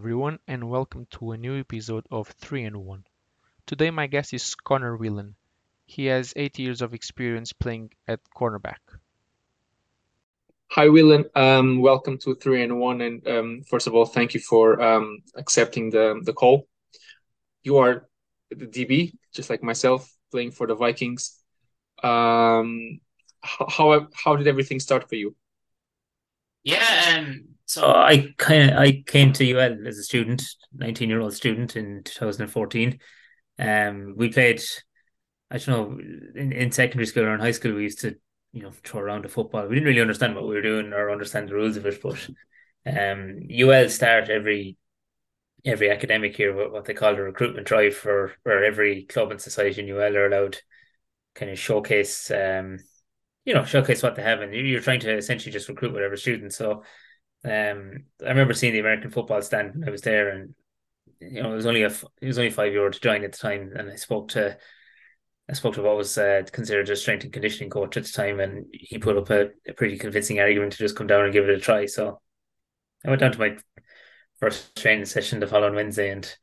Hello everyone and welcome to a new episode of 3 and 1. Today my guest is Conor Whelan. He has 8 years of experience playing at cornerback. Hi Whelan, um, welcome to 3 and 1 and um, first of all thank you for um, accepting the, the call. You are the DB, just like myself, playing for the Vikings. Um, how, how did everything start for you? Yeah, um, so I kind of I came to UL as a student, nineteen year old student in two thousand and fourteen. Um, we played, I don't know, in, in secondary school or in high school we used to you know throw around the football. We didn't really understand what we were doing or understand the rules of it, but um, UL start every every academic year what, what they call the recruitment drive for where every club and society in UL are allowed kind of showcase um you know showcase what they have and you're trying to essentially just recruit whatever students so um, I remember seeing the American football stand when I was there, and you know it was only a it was only five euro to join at the time, and I spoke to I spoke to what was uh, considered a strength and conditioning coach at the time, and he put up a, a, pretty convincing argument to just come down and give it a try. So I went down to my first training session the following Wednesday, and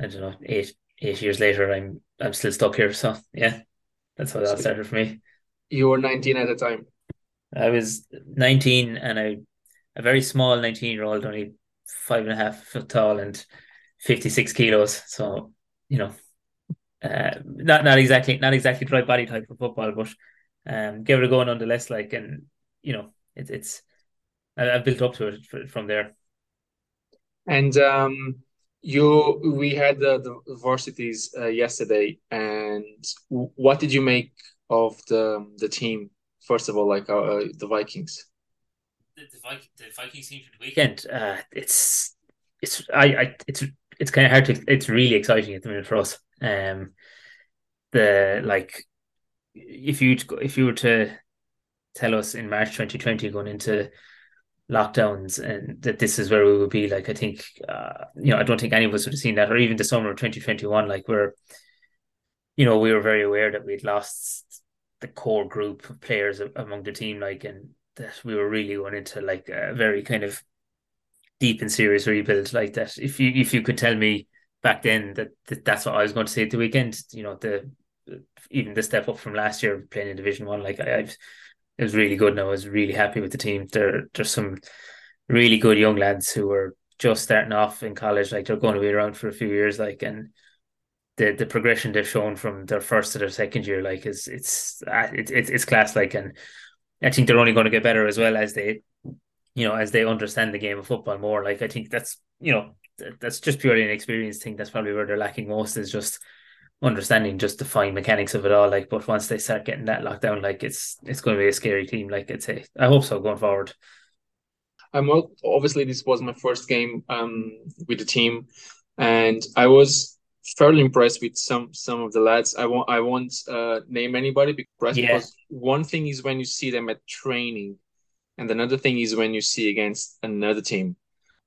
I don't know eight eight years later, I'm I'm still stuck here. So yeah, that's how that started for me. You were nineteen at the time. I was nineteen, and I a very small 19 year old, only five and a half foot tall and 56 kilos. So, you know, uh, not not exactly not exactly the right body type for football, but um, give it a go nonetheless. Like, and you know, it, it's I, have built up to it from there. And um, you, we had the, the varsities uh, yesterday, and what did you make of the the team? First of all, like uh, the Vikings the, the, Viking, the Vikings team for the weekend, uh, it's it's I, I it's it's kind of hard to it's really exciting at the minute for us. Um, the like if you if you were to tell us in March 2020 going into lockdowns and that this is where we would be like I think uh, you know I don't think any of us would have seen that or even the summer of 2021 like we're you know we were very aware that we'd lost the core group of players among the team like and that we were really going into like a very kind of deep and serious rebuild like that. If you if you could tell me back then that, that that's what I was going to say at the weekend, you know, the even the step up from last year playing in Division One, like I, I've it was really good. And I was really happy with the team. There, there's some really good young lads who are just starting off in college. Like they're going to be around for a few years. Like and the the progression they've shown from their first to their second year, like is it's it's it's, it's class. Like and I think they're only going to get better as well as they, you know, as they understand the game of football more. Like I think that's you know that's just purely an experience thing. That's probably where they're lacking most is just understanding just the fine mechanics of it all. Like, but once they start getting that locked down, like it's it's going to be a scary team. Like I'd say, I hope so going forward. I'm obviously this was my first game um with the team, and I was fairly impressed with some some of the lads. I won't I won't uh, name anybody because, yeah. because one thing is when you see them at training, and another thing is when you see against another team.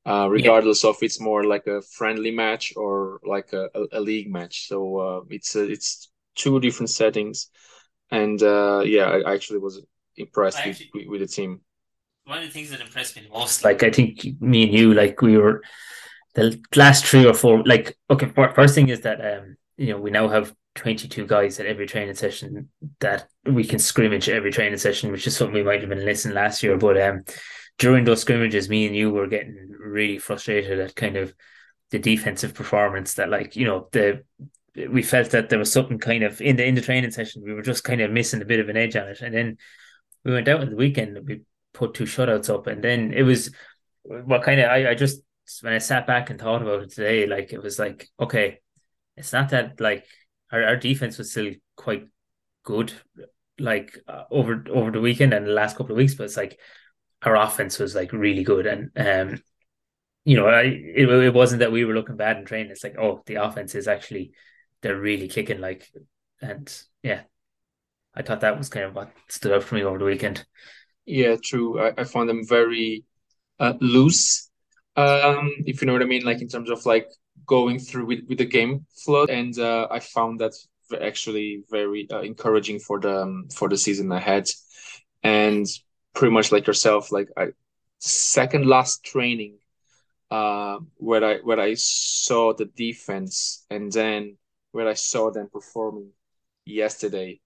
Uh, regardless yeah. of it's more like a friendly match or like a, a, a league match. So uh, it's a, it's two different settings, and uh, yeah, I actually was impressed actually, with, with the team. One of the things that impressed me most, like I think me and you, like we were the last three or four, like okay, first thing is that um, you know, we now have 22 guys at every training session that we can scrimmage every training session, which is something we might have been listening last year. But um, during those scrimmages, me and you were getting really frustrated at kind of the defensive performance that, like, you know, the we felt that there was something kind of in the in the training session, we were just kind of missing a bit of an edge on it. And then we went out on the weekend we put two shutouts up, and then it was what kind of I, I just when I sat back and thought about it today, like it was like, okay, it's not that like our, our defense was still quite good, like uh, over over the weekend and the last couple of weeks, but it's like our offense was like really good, and um, you know, I it, it wasn't that we were looking bad in training. It's like, oh, the offense is actually they're really kicking, like, and yeah, I thought that was kind of what stood out for me over the weekend. Yeah, true. I, I found them very uh, loose um, if you know what I mean, like in terms of like going through with, with the game flow. And uh, I found that actually very uh, encouraging for the um, for the season ahead. And pretty much like yourself, like I second last training, uh, where I where I saw the defense and then where I saw them performing yesterday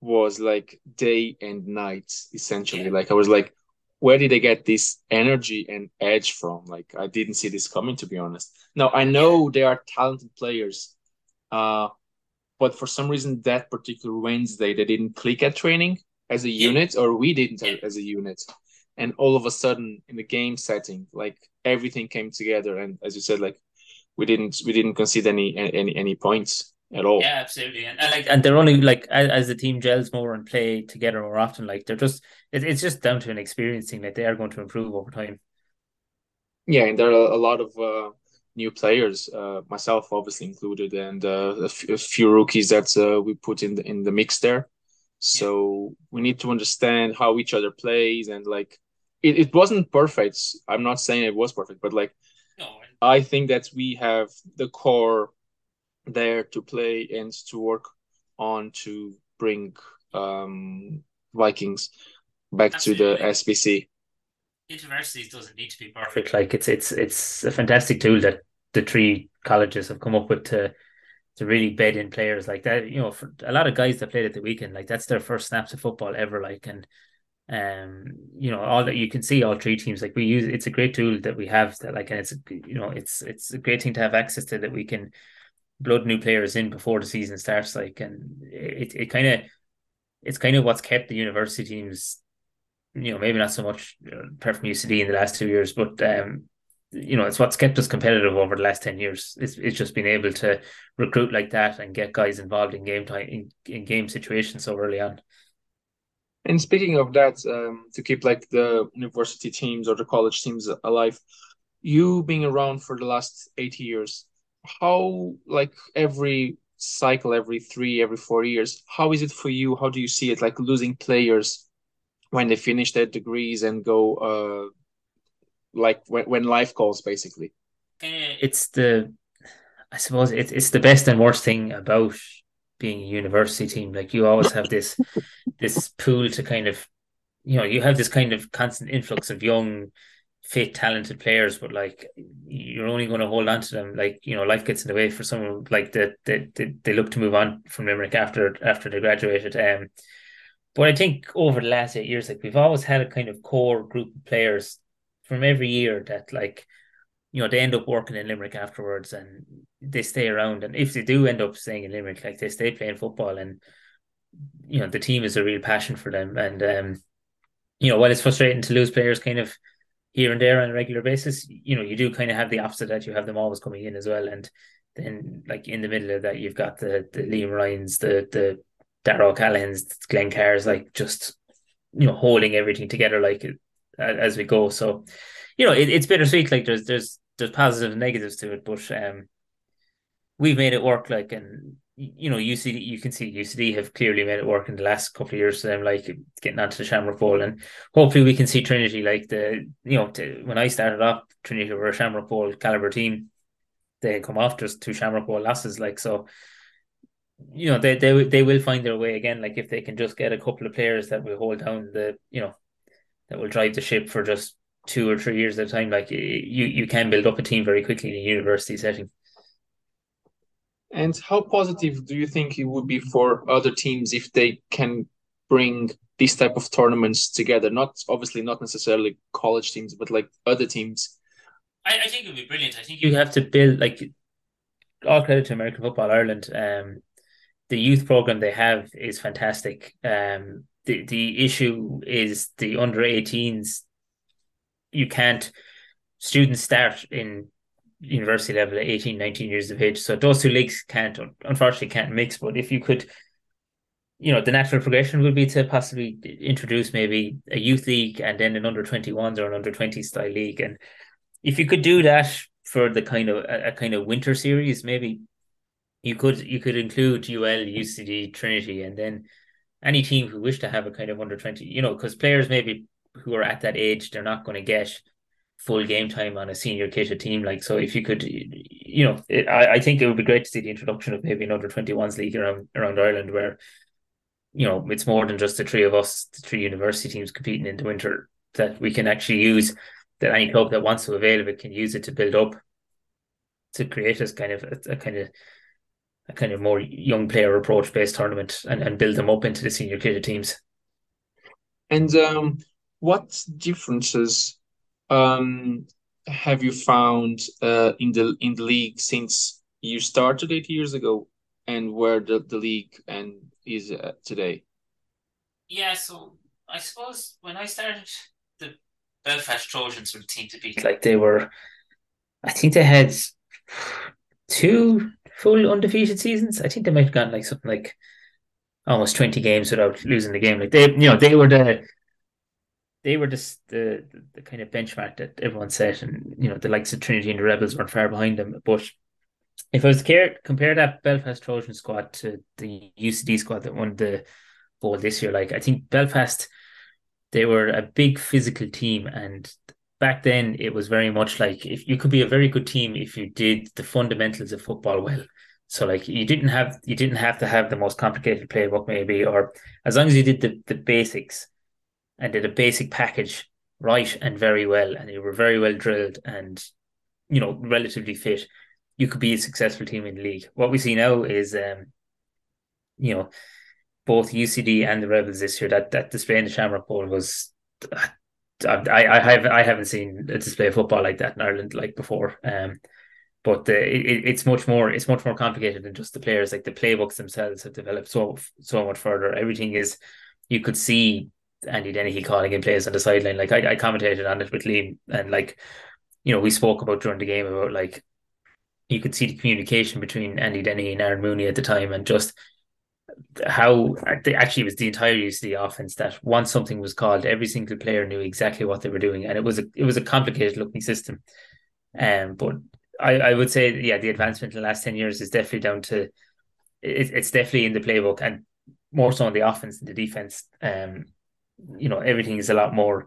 was like day and night essentially. Like I was like, where did they get this energy and edge from? Like I didn't see this coming to be honest. Now I know they are talented players, uh, but for some reason that particular Wednesday they didn't click at training as a unit, or we didn't as a unit. And all of a sudden in the game setting like everything came together and as you said like we didn't we didn't concede any any any points at all yeah absolutely and, and like and they're only like as, as the team gels more and play together more often like they're just it, it's just down to an experience thing like they are going to improve over time yeah and there are a lot of uh new players uh myself obviously included and uh, a, f- a few rookies that uh, we put in the in the mix there so yeah. we need to understand how each other plays and like it, it wasn't perfect. I'm not saying it was perfect, but like no. I think that we have the core there to play and to work on to bring um, Vikings back Absolutely. to the SBC. Universities doesn't need to be perfect. Like it's it's it's a fantastic tool that the three colleges have come up with to to really bed in players like that. You know, for a lot of guys that played at the weekend, like that's their first snaps of football ever. Like and um you know all that you can see all three teams like we use it's a great tool that we have that like and it's you know it's it's a great thing to have access to that we can blood new players in before the season starts like and it it kind of it's kind of what's kept the university teams you know maybe not so much apart from UCD in the last two years but um you know it's what's kept us competitive over the last 10 years it's, it's just been able to recruit like that and get guys involved in game time in, in game situations so early on. And speaking of that, um, to keep like the university teams or the college teams alive, you being around for the last eight years, how like every cycle, every three, every four years, how is it for you? How do you see it? Like losing players when they finish their degrees and go, uh, like when when life calls, basically. It's the, I suppose it's it's the best and worst thing about being a university team. Like you always have this this pool to kind of you know, you have this kind of constant influx of young, fit, talented players, but like you're only going to hold on to them. Like you know, life gets in the way for someone like that. They, they, they look to move on from Limerick after after they graduated. Um, but I think over the last eight years, like we've always had a kind of core group of players from every year that like you know, they end up working in Limerick afterwards and they stay around. And if they do end up staying in Limerick, like they stay playing football and, you know, the team is a real passion for them. And, um, you know, while it's frustrating to lose players kind of here and there on a regular basis, you know, you do kind of have the opposite that you have them always coming in as well. And then, like, in the middle of that, you've got the, the Liam Ryans, the, the Darrell Callahan's, Glenn Carr's, like, just, you know, holding everything together, like, as we go. So, you know, it, it's bittersweet. Like, there's, there's, there's positives and negatives to it, but um, we've made it work. Like, and you know, UCD, you can see UCD have clearly made it work in the last couple of years. them, like getting onto the Shamrock Bowl, and hopefully we can see Trinity like the you know to, when I started up, Trinity were a Shamrock Bowl caliber team. They come off just two Shamrock Bowl losses, like so. You know they they they will find their way again. Like if they can just get a couple of players that will hold down the you know that will drive the ship for just two or three years at a time, like you you can build up a team very quickly in a university setting. And how positive do you think it would be for other teams if they can bring these type of tournaments together? Not obviously not necessarily college teams, but like other teams. I, I think it would be brilliant. I think you have to build like all credit to American Football Ireland. Um, the youth program they have is fantastic. Um, the the issue is the under 18s you can't students start in university level at 18 19 years of age. So those two leagues can't unfortunately can't mix but if you could you know the natural progression would be to possibly introduce maybe a youth league and then an under 21s or an under 20 style league. And if you could do that for the kind of a, a kind of winter series maybe you could you could include UL UCD Trinity and then any team who wish to have a kind of under 20 you know because players maybe who are at that age, they're not going to get full game time on a senior catered team. Like, so if you could, you know, it, I, I think it would be great to see the introduction of maybe an another 21s league around, around Ireland where, you know, it's more than just the three of us, the three university teams competing in the winter, that we can actually use that any club that wants to avail of it can use it to build up to create this kind of a, a kind of a kind of more young player approach based tournament and, and build them up into the senior category teams. And um, what differences um, have you found uh, in the in the league since you started eight years ago, and where the, the league and is uh, today? Yeah, so I suppose when I started, the Belfast Trojans were the team to beat. Like they were, I think they had two full undefeated seasons. I think they might have gotten like something like almost twenty games without losing the game. Like they, you know, they were the they were just the, the, the kind of benchmark that everyone set, and you know the likes of Trinity and the Rebels weren't far behind them. But if I was to care, compare that Belfast Trojan squad to the UCD squad that won the bowl this year, like I think Belfast, they were a big physical team, and back then it was very much like if you could be a very good team if you did the fundamentals of football well. So like you didn't have you didn't have to have the most complicated playbook maybe, or as long as you did the, the basics and did a basic package right and very well, and you were very well drilled and you know relatively fit, you could be a successful team in the league. What we see now is, um, you know, both UCD and the Rebels this year. That that display in the Shamrock Bowl was. I, I have I haven't seen a display of football like that in Ireland like before. Um, but the, it, it's much more it's much more complicated than just the players. Like the playbooks themselves have developed so so much further. Everything is you could see Andy Dennehy calling in plays on the sideline. Like I, I commentated on it with Liam, and like you know we spoke about during the game about like you could see the communication between Andy Dennehy and Aaron Mooney at the time, and just how actually it was the entire use of the offense that once something was called, every single player knew exactly what they were doing, and it was a it was a complicated looking system. Um, but I, I would say yeah, the advancement in the last ten years is definitely down to it, it's definitely in the playbook and more so on the offense than the defense. Um, you know everything is a lot more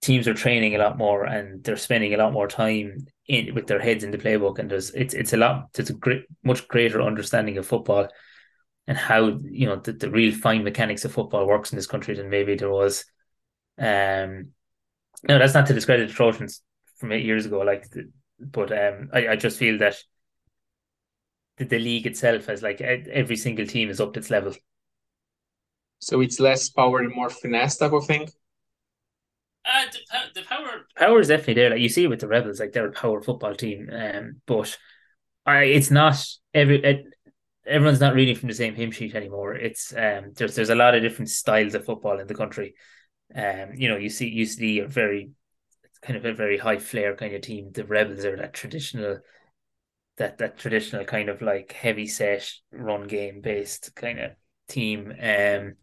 teams are training a lot more and they're spending a lot more time in with their heads in the playbook. And there's it's it's a lot there's a great much greater understanding of football and how you know the, the real fine mechanics of football works in this country than maybe there was um no that's not to discredit the Trojans from eight years ago like but um I, I just feel that the, the league itself has like every single team is up to its level so it's less power and more finesse type of thing. Uh, the, the power power is definitely there. Like you see with the Rebels, like they're a power football team. Um, but I, it's not every. It, everyone's not reading from the same hymn sheet anymore. It's um, there's there's a lot of different styles of football in the country. Um, you know, you see you see a very kind of a very high flair kind of team. The Rebels are that traditional, that that traditional kind of like heavy set run game based kind of team. Um,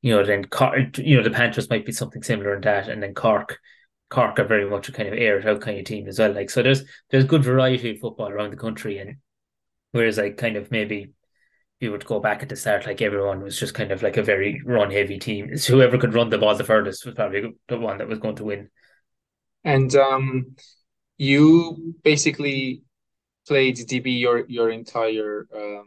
you know, then Cork, you know the Panthers might be something similar in that, and then Cork, Cork are very much a kind of air out kind of team as well. Like so, there's there's good variety of football around the country, and whereas like kind of maybe you to go back at the start, like everyone was just kind of like a very run heavy team. It's whoever could run the ball the furthest was probably the one that was going to win. And um, you basically played DB your your entire um,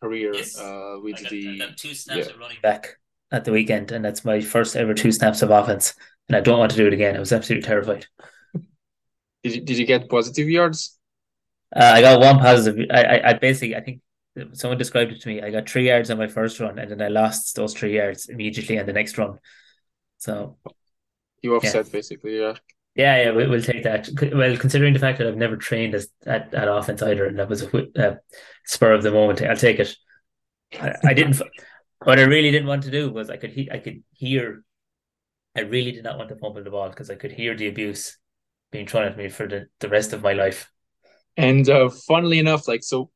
career yes. uh, with got, the two snaps yeah. of running back at the weekend, and that's my first ever two snaps of offense. And I don't want to do it again. I was absolutely terrified. Did you, did you get positive yards? Uh, I got one positive. I, I, I basically I think someone described it to me. I got three yards on my first run, and then I lost those three yards immediately on the next run. So you offset yeah. basically, yeah. Yeah, yeah, we, will take that. Well, considering the fact that I've never trained as at, at offense either, and that was a uh, spur of the moment, I'll take it. I, I didn't. what I really didn't want to do was I could he, I could hear. I really did not want to fumble the ball because I could hear the abuse being thrown at me for the, the rest of my life. And uh, funnily enough, like so,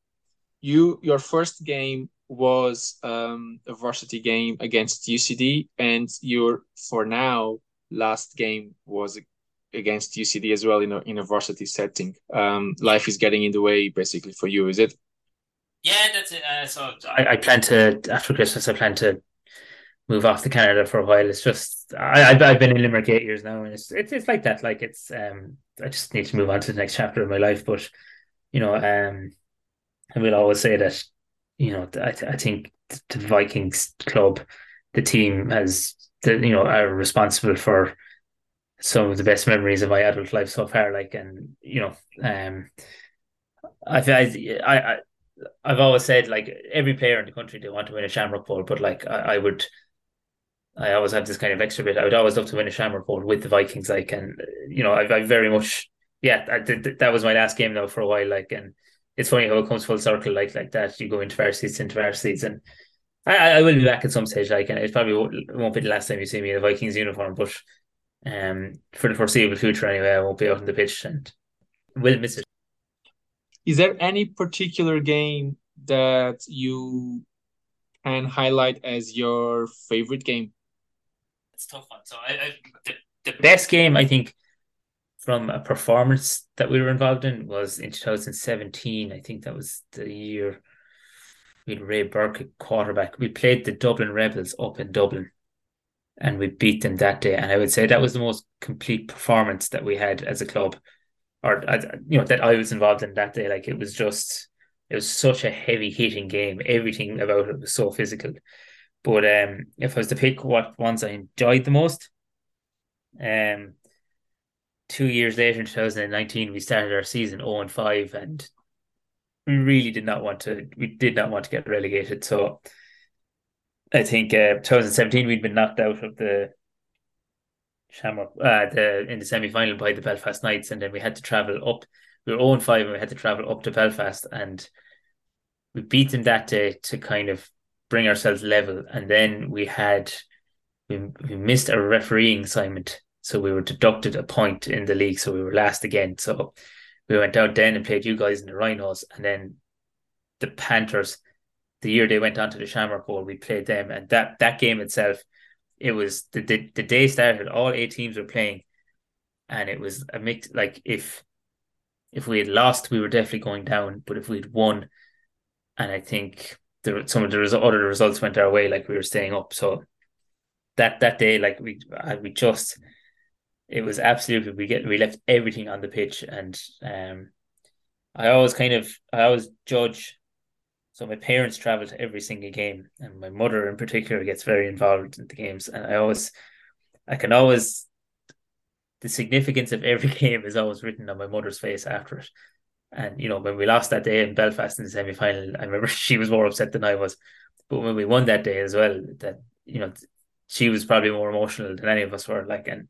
you your first game was um, a varsity game against UCD, and your for now last game was against UCD as well in a in a varsity setting. Um, life is getting in the way basically for you, is it? Yeah, that's it. Uh, so I, I plan to after Christmas. I plan to move off to Canada for a while. It's just I I've, been in Limerick eight years now, and it's it's it's like that. Like it's um I just need to move on to the next chapter of my life. But you know um I will always say that you know I I think the Vikings club, the team has the you know are responsible for some of the best memories of my adult life so far. Like, and you know, um, I I I I've always said like every player in the country they want to win a Shamrock Bowl, but like I, I would. I always have this kind of extra bit. I would always love to win a Shamrock Bowl with the Vikings, like, and you know, I, I very much, yeah, I did, that was my last game now for a while, like, and it's funny how it comes full circle, like, like that. You go into varsities, into varsities, and I, I will be back at some stage, like, and it probably won't, won't be the last time you see me in a Vikings uniform, but um, for the foreseeable future anyway, I won't be out on the pitch and will miss it. Is there any particular game that you can highlight as your favorite game? It's tough one. So I, I the, the best game I think from a performance that we were involved in was in 2017. I think that was the year we had Ray Burke quarterback. We played the Dublin Rebels up in Dublin and we beat them that day. And I would say that was the most complete performance that we had as a club, or you know that I was involved in that day. Like it was just, it was such a heavy hitting game. Everything about it was so physical. But um, if I was to pick what ones I enjoyed the most, um, two years later in 2019, we started our season 0 and 5, and we really did not want to. We did not want to get relegated. So I think uh, 2017 we'd been knocked out of the Shamrock uh, the in the semi final by the Belfast Knights, and then we had to travel up. We were 0 5 and we had to travel up to Belfast, and we beat them that day to kind of bring ourselves level. And then we had we, we missed a refereeing assignment, so we were deducted a point in the league, so we were last again. So we went out then and played you guys in the Rhinos, and then the Panthers the year they went on to the Shamrock Bowl, we played them, and that that game itself, it was the the, the day started. All eight teams were playing, and it was a mix. Like if if we had lost, we were definitely going down, but if we'd won, and I think there some of the res- other results went our way, like we were staying up. So that that day, like we we just it was absolutely we get we left everything on the pitch, and um, I always kind of I always judge so my parents travel to every single game, and my mother in particular gets very involved in the games. And I always, I can always, the significance of every game is always written on my mother's face after it. And you know, when we lost that day in Belfast in the semi final, I remember she was more upset than I was. But when we won that day as well, that you know, she was probably more emotional than any of us were. Like, and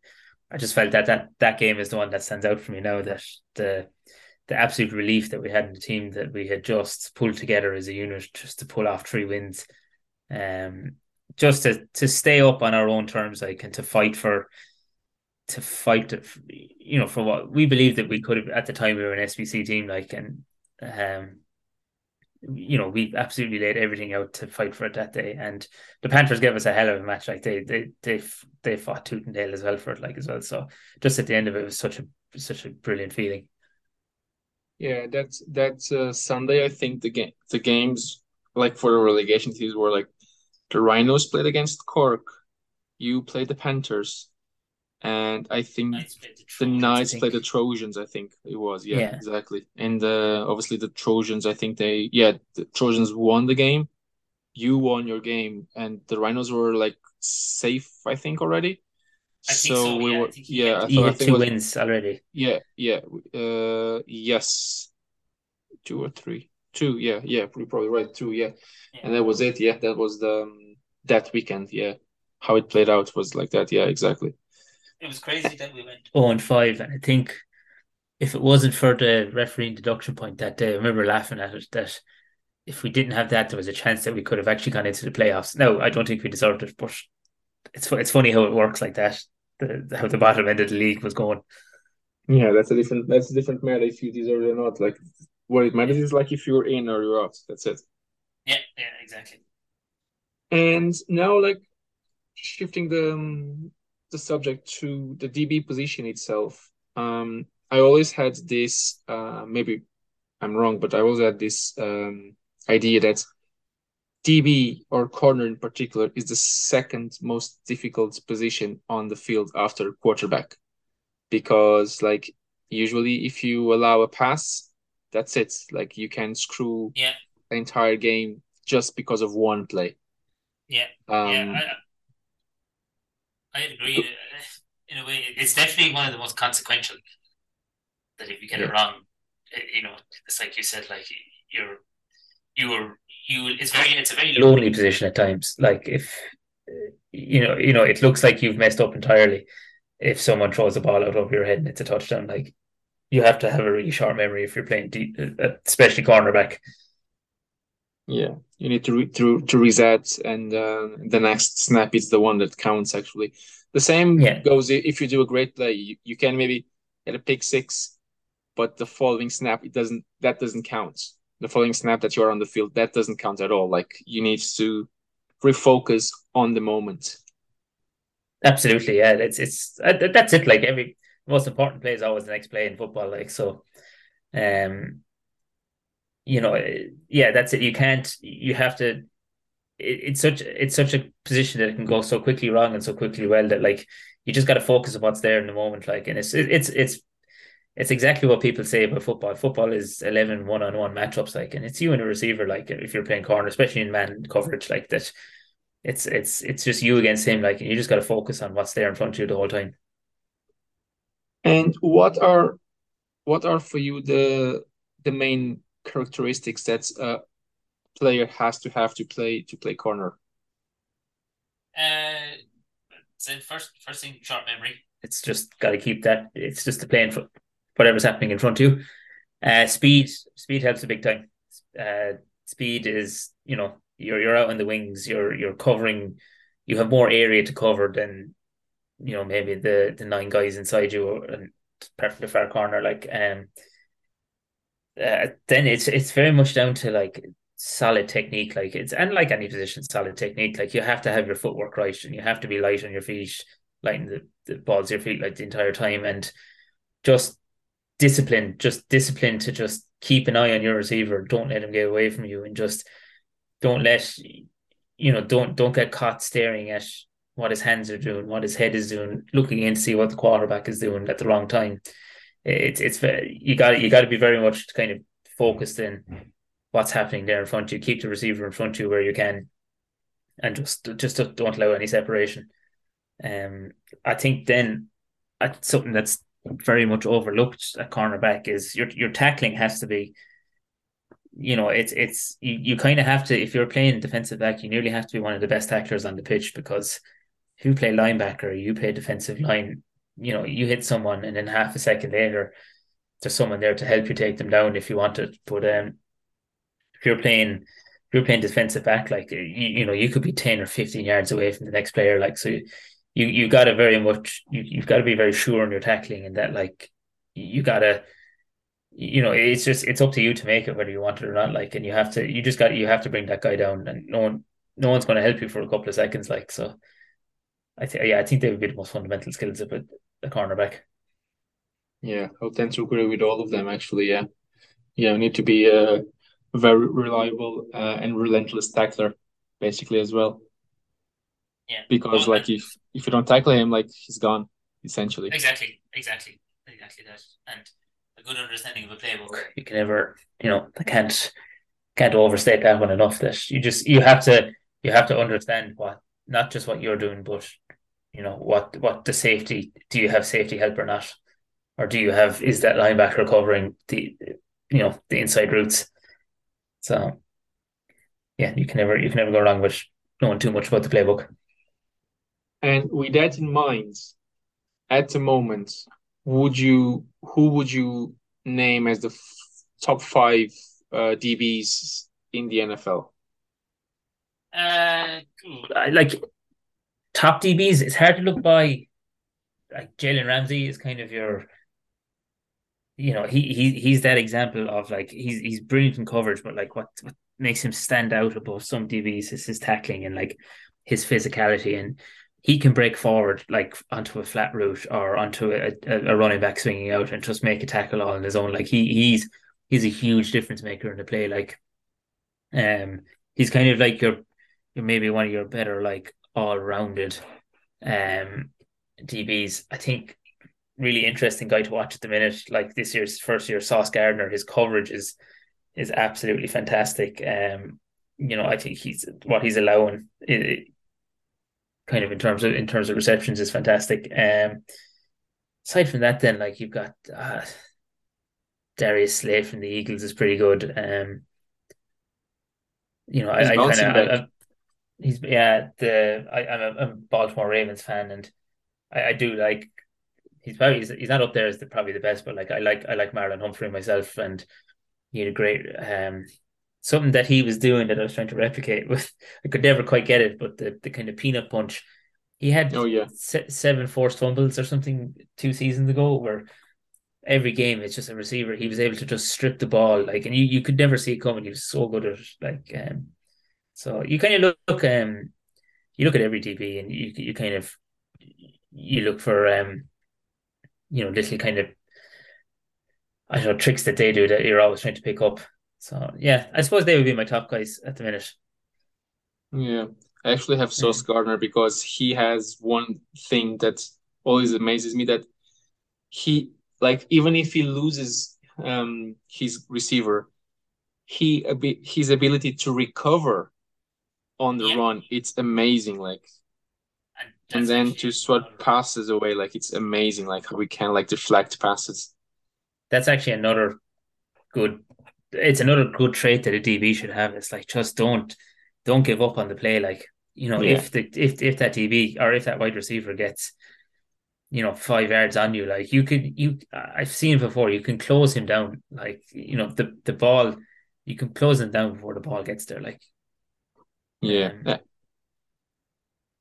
I just felt that that that game is the one that stands out for me now. That the the absolute relief that we had in the team that we had just pulled together as a unit just to pull off three wins. Um, just to to stay up on our own terms, like and to fight for to fight to, you know for what we believed that we could have at the time we were an SBC team like and um you know we absolutely laid everything out to fight for it that day. And the Panthers gave us a hell of a match like they they they they fought tooth and nail as well for it like as well. So just at the end of it, it was such a such a brilliant feeling yeah, that's that's uh, Sunday. I think the game the games like for the relegation teams were like the Rhinos played against Cork, you played the Panthers, and I think Knights the, the Knights played the Trojans. I think it was yeah, yeah. exactly. And uh, obviously the Trojans. I think they yeah the Trojans won the game. You won your game, and the Rhinos were like safe. I think already. I so, so we yeah, were, yeah, I, thought, I think two was, wins already. Yeah, yeah. Uh, yes, two or three, two. Yeah, yeah. You're probably right. Two. Yeah. yeah. and that was it. Yeah, that was the um, that weekend. Yeah, how it played out was like that. Yeah, exactly. It was crazy that we went oh and five, and I think if it wasn't for the refereeing deduction point that day, I remember laughing at it that if we didn't have that, there was a chance that we could have actually gone into the playoffs. No, I don't think we deserved it, but it's it's funny how it works like that. The, how the bottom end of the league was going. Yeah, that's a different that's a different matter if you deserve it or not. Like what it matters is like if you're in or you're out. That's it. Yeah, yeah, exactly. And now, like shifting the um, the subject to the DB position itself. Um, I always had this. Uh, maybe I'm wrong, but I always had this um idea that DB or corner in particular is the second most difficult position on the field after quarterback because like usually if you allow a pass that's it like you can screw yeah. the entire game just because of one play yeah um, yeah I, I agree in a way, it's definitely one of the most consequential. That if you get yeah. it wrong, you know, it's like you said, like you're, you were, you. It's very, it's a very lonely position at times. Like if, you know, you know, it looks like you've messed up entirely. If someone throws a ball out over your head and it's a touchdown, like you have to have a really sharp memory if you're playing deep, especially cornerback. Yeah, you need to re- to to reset, and uh, the next snap is the one that counts. Actually, the same yeah. goes if you do a great play. You, you can maybe get a pick six, but the following snap it doesn't that doesn't count. The following snap that you are on the field that doesn't count at all. Like you need to refocus on the moment. Absolutely, yeah. It's it's uh, that's it. Like every most important play is always the next play in football. Like so, um, you know, yeah, that's it. You can't. You have to. It, it's such it's such a position that it can go so quickly wrong and so quickly well that like you just got to focus on what's there in the moment. Like, and it's it, it's it's it's exactly what people say about football. Football is 11 one-on-one matchups, like, and it's you and a receiver, like, if you're playing corner, especially in man coverage, like that. It's it's it's just you against him, like, and you just got to focus on what's there in front of you the whole time. And what are what are for you the the main characteristics that a player has to have to play to play corner? Uh, so first first thing, short memory. It's just got to keep that. It's just the playing for whatever's happening in front of you. Uh, speed speed helps a big time. Uh, speed is you know you're you're out on the wings. You're you're covering. You have more area to cover than you know maybe the the nine guys inside you and apart the far corner like um uh, then it's it's very much down to like solid technique like it's and like any position solid technique like you have to have your footwork right and you have to be light on your feet lighting the, the balls your feet like the entire time and just discipline just discipline to just keep an eye on your receiver don't let him get away from you and just don't let you know don't don't get caught staring at what his hands are doing, what his head is doing, looking in to see what the quarterback is doing at the wrong time. It's it's you got you got to be very much kind of focused in what's happening there in front of you. Keep the receiver in front of you where you can, and just just don't allow any separation. Um, I think then something that's very much overlooked at cornerback is your your tackling has to be you know, it's it's you, you kind of have to if you're playing defensive back, you nearly have to be one of the best tacklers on the pitch because if you play linebacker, you play defensive line, you know, you hit someone and then half a second later, there's someone there to help you take them down if you want it. But um, if you're playing, if you're playing defensive back, like you, you know, you could be ten or fifteen yards away from the next player. Like so, you you you got to very much you you've got to be very sure on your tackling and that like you got to you know it's just it's up to you to make it whether you want it or not like and you have to you just got you have to bring that guy down and no one no one's going to help you for a couple of seconds like so I think yeah, I think they would be the most fundamental skills of a, a cornerback. Yeah, I tend to agree with all of them actually. Yeah, yeah, you need to be a very reliable uh, and relentless tackler, basically as well. Yeah, because well, like if if you don't tackle him, like he's gone essentially. Exactly, exactly, exactly that, and a good understanding of a playbook. You can never, you know, I can't can't overstate that one enough. That you just you have to you have to understand what not just what you're doing, but you know what what the safety do you have safety help or not or do you have is that linebacker covering the you know the inside routes so yeah you can never you can never go wrong with knowing too much about the playbook and with that in mind at the moment would you who would you name as the f- top five uh, DBs in the NFL? Uh, like top DBs, it's hard to look by. Like Jalen Ramsey is kind of your, you know, he he he's that example of like he's he's brilliant in coverage, but like what, what makes him stand out above some DBs is his tackling and like his physicality and he can break forward like onto a flat route or onto a, a, running back swinging out and just make a tackle all on his own. Like he he's he's a huge difference maker in the play. Like, um, he's kind of like your, your maybe one of your better like all rounded um, DBs. I think really interesting guy to watch at the minute. Like this year's first year, Sauce Gardner, his coverage is is absolutely fantastic. Um, you know, I think he's what he's allowing. It, kind of in terms of in terms of receptions is fantastic. Um, aside from that, then like you've got uh, Darius Slay from the Eagles is pretty good. Um, you know, He's I, I kind of he's yeah the I, I'm a, I'm a Baltimore Ravens fan and I, I do like he's probably he's, he's not up there as the probably the best, but like I like I like Marlon Humphrey myself and he had a great um something that he was doing that I was trying to replicate with I could never quite get it, but the the kind of peanut punch. He had Oh yeah. se- seven forced fumbles or something two seasons ago where every game it's just a receiver. He was able to just strip the ball like and you, you could never see it coming. He was so good at it, like um so you kind of look, look um you look at every DB and you you kind of you look for um you know little kind of I don't know tricks that they do that you're always trying to pick up so yeah I suppose they would be my top guys at the minute Yeah. I actually have Sauce Gardner because he has one thing that always amazes me that he like even if he loses um his receiver, he a bit his ability to recover on the Yeah. run, it's amazing. Like and, and then to swat passes away, like it's amazing. Like how we can like deflect passes. that's actually another good it's another good trait that a DB should have. It's like just don't don't give up on the play. Like, you know, Yeah. if the if if that DB or if that wide receiver gets, you know, five yards on you, like you could you I've seen before, you can close him down. Like, you know, the the ball you can close him down before the ball gets there. Like Yeah. Um,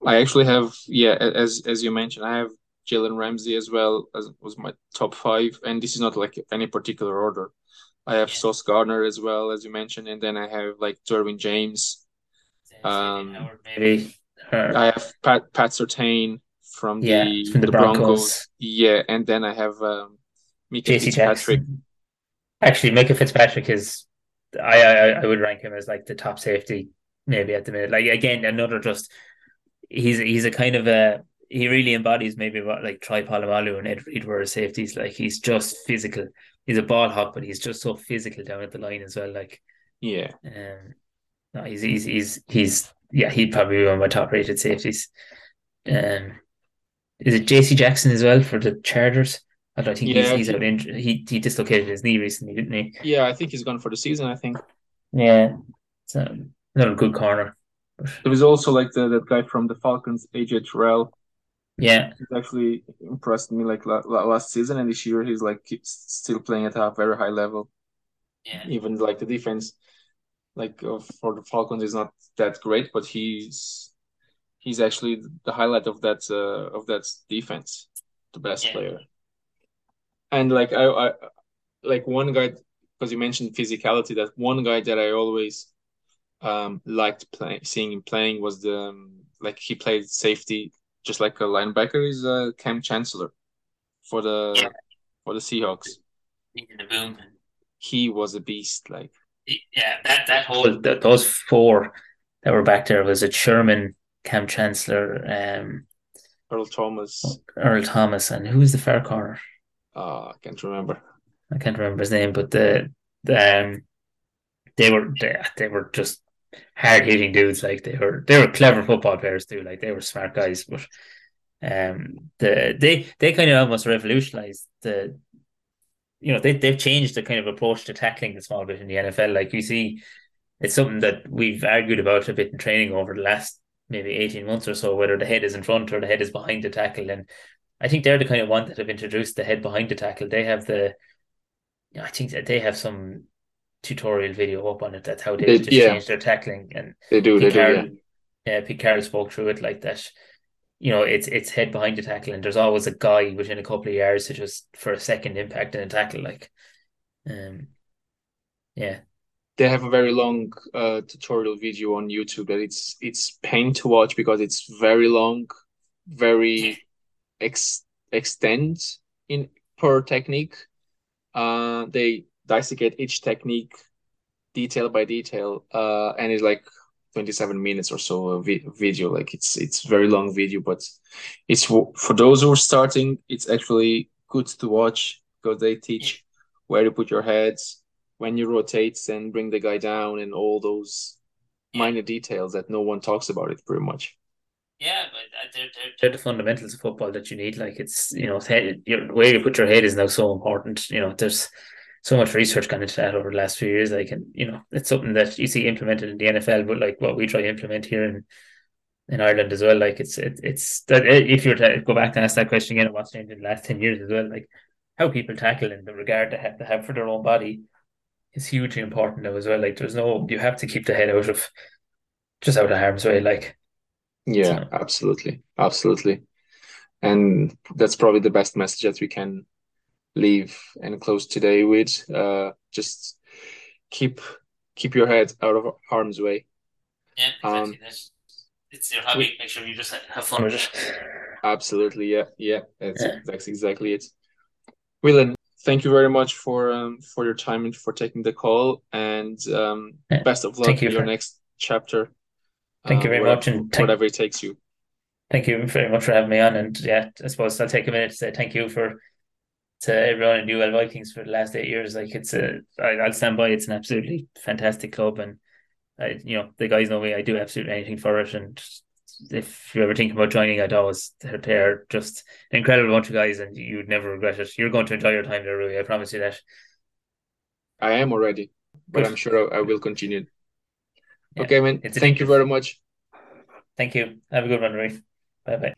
I actually have yeah, as as you mentioned, I have Jalen Ramsey as well as was my top five, and this is not like any particular order. I have Yeah. Sauce Gardner as well, as you mentioned, and then I have like Derwin James. Um, Howard maybe or, I have Pat Pat Surtain from yeah, the from the, the Broncos. Yeah, and then I have um Minkah JC Fitzpatrick. Jackson. Actually, Minkah Fitzpatrick is, I, I I would rank him as like the top safety maybe at the minute. Like again, another just he's he's a kind of a he really embodies maybe what like Troy Polamalu and Ed Reed were as safeties. Like he's just physical. He's a ball hawk, but he's just so physical down at the line as well. Like Yeah, um, no, he's he's he's he's yeah, he'd probably be one of my top rated safeties. Um, is it JC Jackson as well for the Chargers? I don't think Yeah, he's he's he- out injured. He he dislocated his knee recently, didn't he? yeah. I think he's gone for the season. I think Yeah, so a good corner. There was also like the that guy from the Falcons, AJ Terrell. Yeah, He's actually impressed me like la la- last season, and this year he's like still playing at a very high level. yeah, Even like the defense, like uh, for the Falcons, is not that great, but he's he's actually the highlight of that uh, of that defense, the best Yeah. player. And like I, I like one guy because you mentioned physicality. That one guy that I always um liked playing, seeing him playing was the um, like he played safety just like a linebacker is uh, Kam Chancellor for the Yeah. for the Seahawks. in the boom. He was a beast. Like Yeah, that that whole th those four that were back there was it Sherman, Kam Chancellor, um, Earl Thomas. Earl Thomas, and who was the fair corner? Uh, I can't remember. I can't remember his name, but the the um, they were they, they were just hard hitting dudes. Like they were they were clever football players too. Like they were smart guys, but um, the they they kind of almost revolutionized the. You know they they've changed the kind of approach to tackling the small bit in the NFL. Like you see, it's something that we've argued about a bit in training over the last maybe eighteen months or so, whether the head is in front or the head is behind the tackle. And I think they're the kind of one that have introduced the head behind the tackle. They have the I think that they have some tutorial video up on it. That's how they They- just yeah. change their tackling. And They do. They Pete do. Yeah. Carroll, yeah, Pete Carroll spoke through it like that. You know, it's it's head behind the tackle, and there's always a guy within a couple of yards to just for a second impact in a tackle. Like, um, yeah, They have a very long uh, tutorial video on YouTube that it's it's pain to watch because it's very long, very ex extend in per technique. Uh, they dissecate each technique detail by detail, uh, and it's like 27 minutes or so of vi video. Like it's it's very long video, but it's for for those who are starting, it's actually good to watch because they teach where to put your heads, when you rotate and bring the guy down, and all those minor details that no one talks about it pretty much. Yeah, but uh, they're, they're, they're the fundamentals of football that you need. Like it's you know head, your where you put your head is now so important. You know, there's so much research gone into that over the last few years. Like, and you know, it's something that you see implemented in the NFL, but like what we try to implement here in in Ireland as well. Like, it's it, it's that eh, if you were to go back and ask that question again, what's changed in the last ten years as well, like how people tackle in the regard they have to have for their own body is hugely important now as well. Like, there's no you have to keep the head out of just out of harm's way. Like, yeah, so. absolutely, absolutely, and that's probably the best message that we can leave and close today with. Uh, just keep keep your head out of harm's way. Yeah, exactly. Um, it's your hobby. Make sure you just have fun with it. Absolutely, yeah, yeah. That's yeah. that's exactly it. Whelan, thank you very much for um, for your time and for taking the call. And um, yeah. best of luck in your next chapter. Thank you very whatever, much, and whatever it takes you. Thank you very much for having me on. And yeah, I suppose I'll take a minute to say thank you for to everyone in UL Vikings for the last eight years. Like it's a, I, I'll stand by. It's an absolutely fantastic club, and I, you know, the guys know me. I do absolutely anything for it, and if you're ever think about joining, I'd always they're just an incredible bunch of guys, and you'd never regret it. You're going to enjoy your time there, Rui. I promise you that. I am already, but. I'm sure I, I will continue. Yeah, okay, man. Thank you very much. Thank you. Have a good one, Rui. Bye bye.